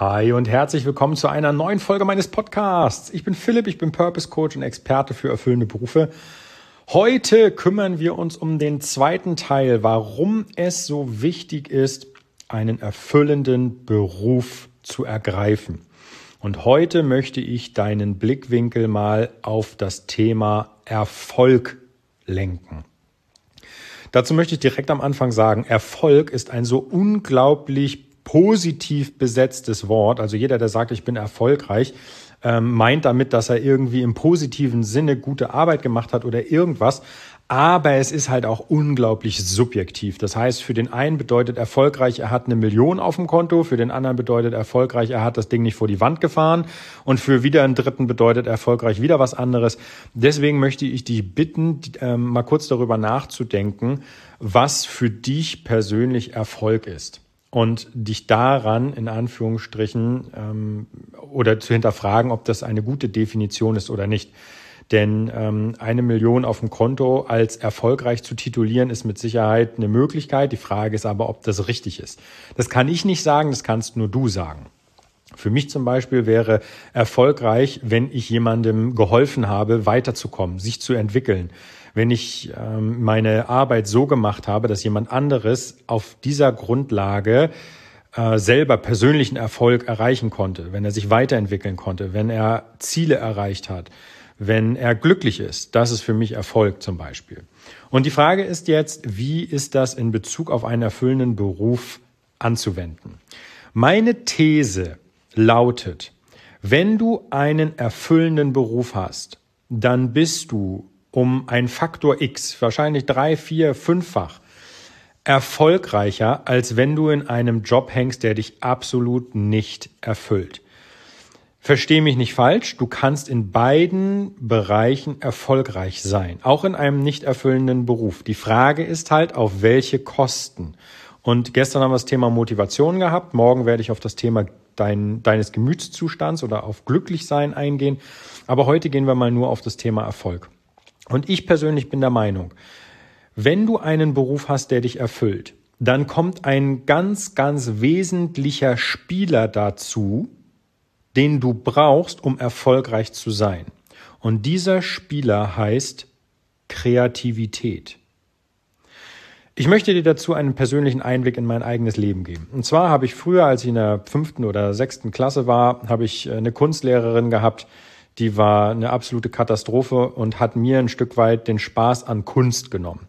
Hi und herzlich willkommen zu einer neuen Folge meines Podcasts. Ich bin Philipp, ich bin Purpose Coach und Experte für erfüllende Berufe. Heute kümmern wir uns um den zweiten Teil, warum es so wichtig ist, einen erfüllenden Beruf zu ergreifen. Und heute möchte ich deinen Blickwinkel mal auf das Thema Erfolg lenken. Dazu möchte ich direkt am Anfang sagen, Erfolg ist ein so unglaublich positiv besetztes Wort. Also jeder, der sagt, ich bin erfolgreich, ähm, meint damit, dass er irgendwie im positiven Sinne gute Arbeit gemacht hat oder irgendwas. Aber es ist halt auch unglaublich subjektiv. Das heißt, für den einen bedeutet erfolgreich, er hat eine Million auf dem Konto, für den anderen bedeutet erfolgreich, er hat das Ding nicht vor die Wand gefahren und für wieder einen dritten bedeutet erfolgreich wieder was anderes. Deswegen möchte ich dich bitten, ähm, mal kurz darüber nachzudenken, was für dich persönlich Erfolg ist und dich daran in Anführungsstrichen ähm, oder zu hinterfragen, ob das eine gute Definition ist oder nicht. Denn ähm, eine Million auf dem Konto als erfolgreich zu titulieren, ist mit Sicherheit eine Möglichkeit. Die Frage ist aber, ob das richtig ist. Das kann ich nicht sagen, das kannst nur du sagen. Für mich zum Beispiel wäre erfolgreich, wenn ich jemandem geholfen habe, weiterzukommen, sich zu entwickeln, wenn ich ähm, meine Arbeit so gemacht habe, dass jemand anderes auf dieser Grundlage äh, selber persönlichen Erfolg erreichen konnte, wenn er sich weiterentwickeln konnte, wenn er Ziele erreicht hat, wenn er glücklich ist. Das ist für mich Erfolg zum Beispiel. Und die Frage ist jetzt, wie ist das in Bezug auf einen erfüllenden Beruf anzuwenden? Meine These lautet, wenn du einen erfüllenden Beruf hast, dann bist du um ein Faktor X, wahrscheinlich drei, vier, fünffach, erfolgreicher, als wenn du in einem Job hängst, der dich absolut nicht erfüllt. Versteh mich nicht falsch, du kannst in beiden Bereichen erfolgreich sein, auch in einem nicht erfüllenden Beruf. Die Frage ist halt, auf welche Kosten. Und gestern haben wir das Thema Motivation gehabt, morgen werde ich auf das Thema dein, deines Gemütszustands oder auf Glücklichsein eingehen, aber heute gehen wir mal nur auf das Thema Erfolg. Und ich persönlich bin der Meinung, wenn du einen Beruf hast, der dich erfüllt, dann kommt ein ganz, ganz wesentlicher Spieler dazu, den du brauchst, um erfolgreich zu sein. Und dieser Spieler heißt Kreativität. Ich möchte dir dazu einen persönlichen Einblick in mein eigenes Leben geben. Und zwar habe ich früher, als ich in der fünften oder sechsten Klasse war, habe ich eine Kunstlehrerin gehabt, die war eine absolute Katastrophe und hat mir ein Stück weit den Spaß an Kunst genommen.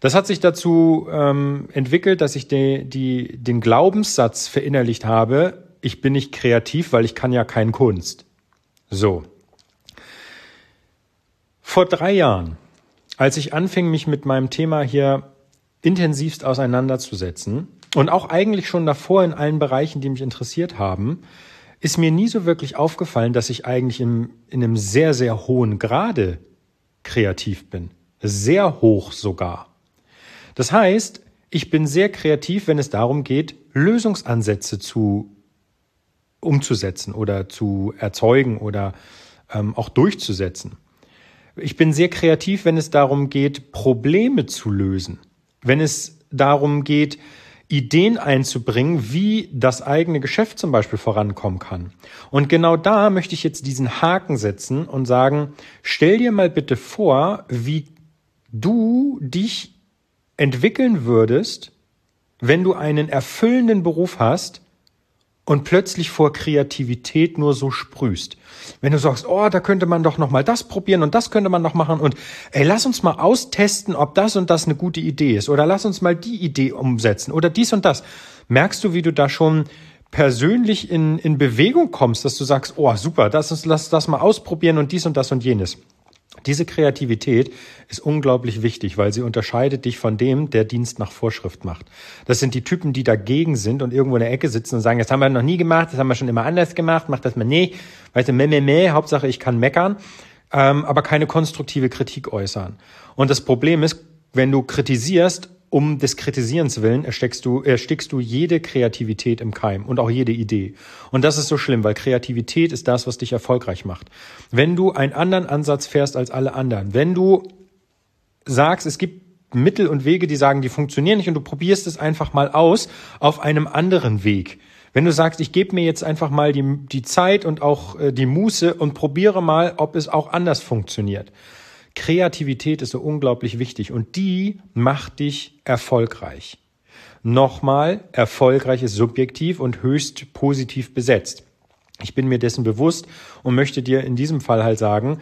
Das hat sich dazu ähm, entwickelt, dass ich de, die, den Glaubenssatz verinnerlicht habe, ich bin nicht kreativ, weil ich kann ja kein Kunst. So. Vor drei Jahren, als ich anfing, mich mit meinem Thema hier intensivst auseinanderzusetzen und auch eigentlich schon davor in allen Bereichen, die mich interessiert haben, ist mir nie so wirklich aufgefallen, dass ich eigentlich im, in einem sehr, sehr hohen Grade kreativ bin. Sehr hoch sogar. Das heißt, ich bin sehr kreativ, wenn es darum geht, Lösungsansätze zu umzusetzen oder zu erzeugen oder ähm, auch durchzusetzen. Ich bin sehr kreativ, wenn es darum geht, Probleme zu lösen. Wenn es darum geht, Ideen einzubringen, wie das eigene Geschäft zum Beispiel vorankommen kann. Und genau da möchte ich jetzt diesen Haken setzen und sagen, stell dir mal bitte vor, wie du dich entwickeln würdest, wenn du einen erfüllenden Beruf hast, und plötzlich vor Kreativität nur so sprühst. Wenn du sagst, oh, da könnte man doch noch mal das probieren und das könnte man noch machen und ey, lass uns mal austesten, ob das und das eine gute Idee ist oder lass uns mal die Idee umsetzen oder dies und das. Merkst du, wie du da schon persönlich in, in Bewegung kommst, dass du sagst, oh, super, das ist, lass das mal ausprobieren und dies und das und jenes. Diese Kreativität ist unglaublich wichtig, weil sie unterscheidet dich von dem, der Dienst nach Vorschrift macht. Das sind die Typen, die dagegen sind und irgendwo in der Ecke sitzen und sagen, das haben wir noch nie gemacht, das haben wir schon immer anders gemacht, mach das mal nicht. Weißt du, meh, meh, meh, Hauptsache ich kann meckern, ähm, aber keine konstruktive Kritik äußern. Und das Problem ist, wenn du kritisierst um des Kritisierens willen erstickst du, erstickst du jede Kreativität im Keim und auch jede Idee. Und das ist so schlimm, weil Kreativität ist das, was dich erfolgreich macht. Wenn du einen anderen Ansatz fährst als alle anderen, wenn du sagst, es gibt Mittel und Wege, die sagen, die funktionieren nicht und du probierst es einfach mal aus auf einem anderen Weg, Wenn du sagst, ich gebe mir jetzt einfach mal die, die Zeit und auch äh, die Muße und probiere mal, ob es auch anders funktioniert. Kreativität ist so unglaublich wichtig und die macht dich erfolgreich. Nochmal, erfolgreich ist subjektiv und höchst positiv besetzt. Ich bin mir dessen bewusst und möchte dir in diesem Fall halt sagen,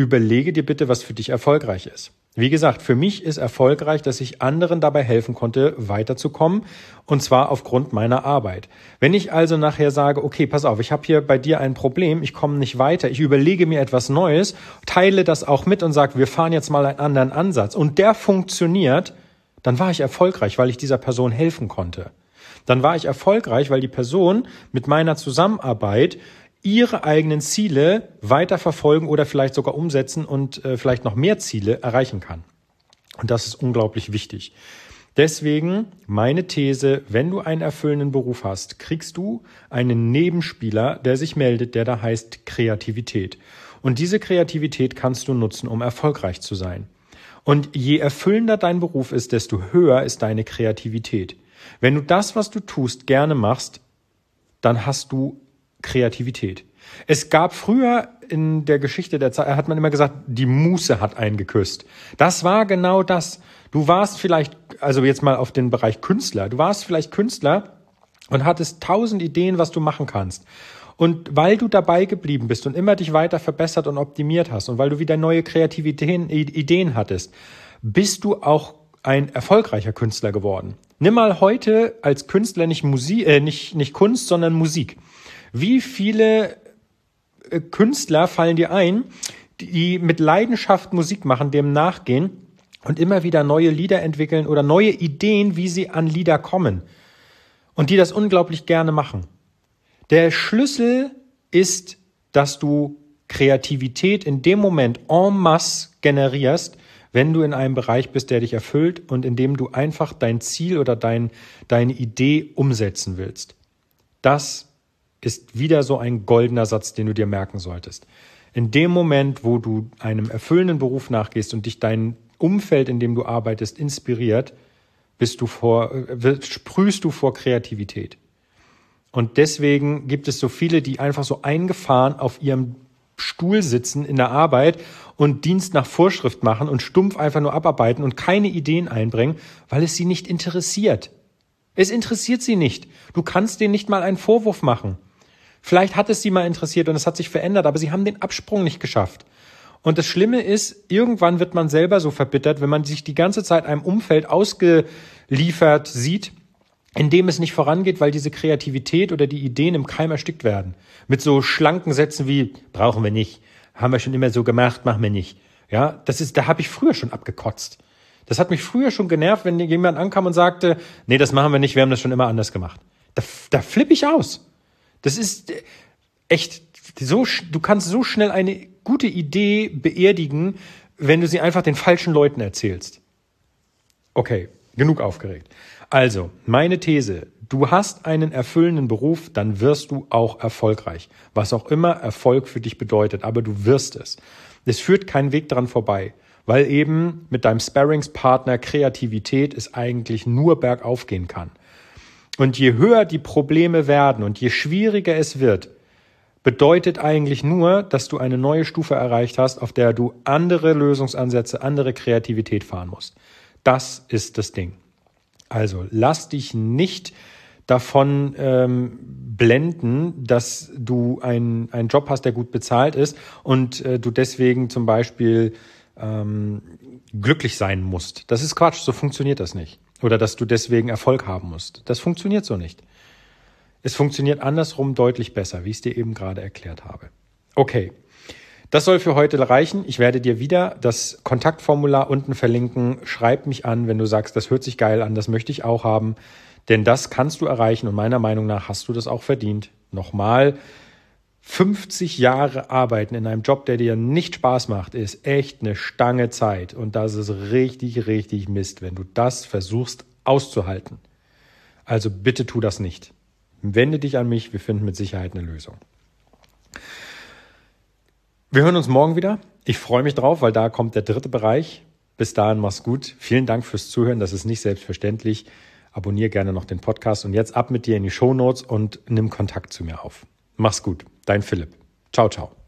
überlege dir bitte, was für dich erfolgreich ist. Wie gesagt, für mich ist erfolgreich, dass ich anderen dabei helfen konnte, weiterzukommen, und zwar aufgrund meiner Arbeit. Wenn ich also nachher sage, okay, pass auf, ich habe hier bei dir ein Problem, ich komme nicht weiter, ich überlege mir etwas Neues, teile das auch mit und sage, wir fahren jetzt mal einen anderen Ansatz und der funktioniert, dann war ich erfolgreich, weil ich dieser Person helfen konnte. Dann war ich erfolgreich, weil die Person mit meiner Zusammenarbeit ihre eigenen Ziele weiter verfolgen oder vielleicht sogar umsetzen und äh, vielleicht noch mehr Ziele erreichen kann. Und das ist unglaublich wichtig. Deswegen meine These, wenn du einen erfüllenden Beruf hast, kriegst du einen Nebenspieler, der sich meldet, der da heißt Kreativität. Und diese Kreativität kannst du nutzen, um erfolgreich zu sein. Und je erfüllender dein Beruf ist, desto höher ist deine Kreativität. Wenn du das, was du tust, gerne machst, dann hast du Kreativität. Es gab früher in der Geschichte der Zeit, hat man immer gesagt, die Muße hat einen geküsst. Das war genau das. Du warst vielleicht, also jetzt mal auf den Bereich Künstler, du warst vielleicht Künstler und hattest tausend Ideen, was du machen kannst. Und weil du dabei geblieben bist und immer dich weiter verbessert und optimiert hast und weil du wieder neue Kreativitäten, Ideen hattest, bist du auch ein erfolgreicher Künstler geworden. Nimm mal heute als Künstler nicht Musik, äh, nicht, nicht Kunst, sondern Musik. Wie viele äh, Künstler fallen dir ein, die mit Leidenschaft Musik machen, dem nachgehen und immer wieder neue Lieder entwickeln oder neue Ideen, wie sie an Lieder kommen und die das unglaublich gerne machen. Der Schlüssel ist, dass du Kreativität in dem Moment en masse generierst, wenn du in einem Bereich bist, der dich erfüllt und in dem du einfach dein Ziel oder dein, deine Idee umsetzen willst. Das ist wieder so ein goldener Satz, den du dir merken solltest. In dem Moment, wo du einem erfüllenden Beruf nachgehst und dich dein Umfeld, in dem du arbeitest, inspiriert, bist du vor, äh, sprühst du vor Kreativität. Und deswegen gibt es so viele, die einfach so eingefahren auf ihrem Stuhl sitzen in der Arbeit und Dienst nach Vorschrift machen und stumpf einfach nur abarbeiten und keine Ideen einbringen, weil es sie nicht interessiert. Es interessiert sie nicht. Du kannst denen nicht mal einen Vorwurf machen. Vielleicht hat es sie mal interessiert und es hat sich verändert, aber sie haben den Absprung nicht geschafft. Und das Schlimme ist, irgendwann wird man selber so verbittert, wenn man sich die ganze Zeit einem Umfeld ausgeliefert sieht, in dem es nicht vorangeht, weil diese Kreativität oder die Ideen im Keim erstickt werden. Mit so schlanken Sätzen wie, brauchen wir nicht, haben wir schon immer so gemacht, machen wir nicht. Ja, das ist, da habe ich früher schon abgekotzt. Das hat mich früher schon genervt, wenn jemand ankam und sagte, nee, das machen wir nicht, wir haben das schon immer anders gemacht. Da, da flippe ich aus. Das ist äh, echt so, du kannst so schnell eine gute Idee beerdigen, wenn du sie einfach den falschen Leuten erzählst. Okay, genug aufgeregt. Also, meine These, du hast einen erfüllenden Beruf, dann wirst du auch erfolgreich. Was auch immer Erfolg für dich bedeutet, aber du wirst es. Es führt kein Weg daran vorbei, weil eben mit deinem Sparringspartner Kreativität es eigentlich nur bergauf gehen kann. Und je höher die Probleme werden und je schwieriger es wird, bedeutet eigentlich nur, dass du eine neue Stufe erreicht hast, auf der du andere Lösungsansätze, andere Kreativität fahren musst. Das ist das Ding. Also lass dich nicht davon ähm, blenden, dass du einen Job hast, der gut bezahlt ist und äh, du deswegen zum Beispiel ähm, glücklich sein musst. Das ist Quatsch, so funktioniert das nicht. Oder dass du deswegen Erfolg haben musst. Das funktioniert so nicht. Es funktioniert andersrum deutlich besser, wie ich es dir eben gerade erklärt habe. Okay. Das soll für heute reichen. Ich werde dir wieder das Kontaktformular unten verlinken. Schreib mich an, wenn du sagst, das hört sich geil an, das möchte ich auch haben. Denn das kannst du erreichen und meiner Meinung nach hast du das auch verdient. Nochmal, 50 Jahre arbeiten in einem Job, der dir nicht Spaß macht, ist echt eine Stange Zeit. Und das ist richtig, richtig Mist, wenn du das versuchst auszuhalten. Also bitte tu das nicht. Wende dich an mich, wir finden mit Sicherheit eine Lösung. Wir hören uns morgen wieder. Ich freue mich drauf, weil da kommt der dritte Bereich. Bis dahin, mach's gut. Vielen Dank fürs Zuhören. Das ist nicht selbstverständlich. Abonnier gerne noch den Podcast und jetzt ab mit dir in die Show Notes und nimm Kontakt zu mir auf. Mach's gut, dein Philipp. Ciao, ciao.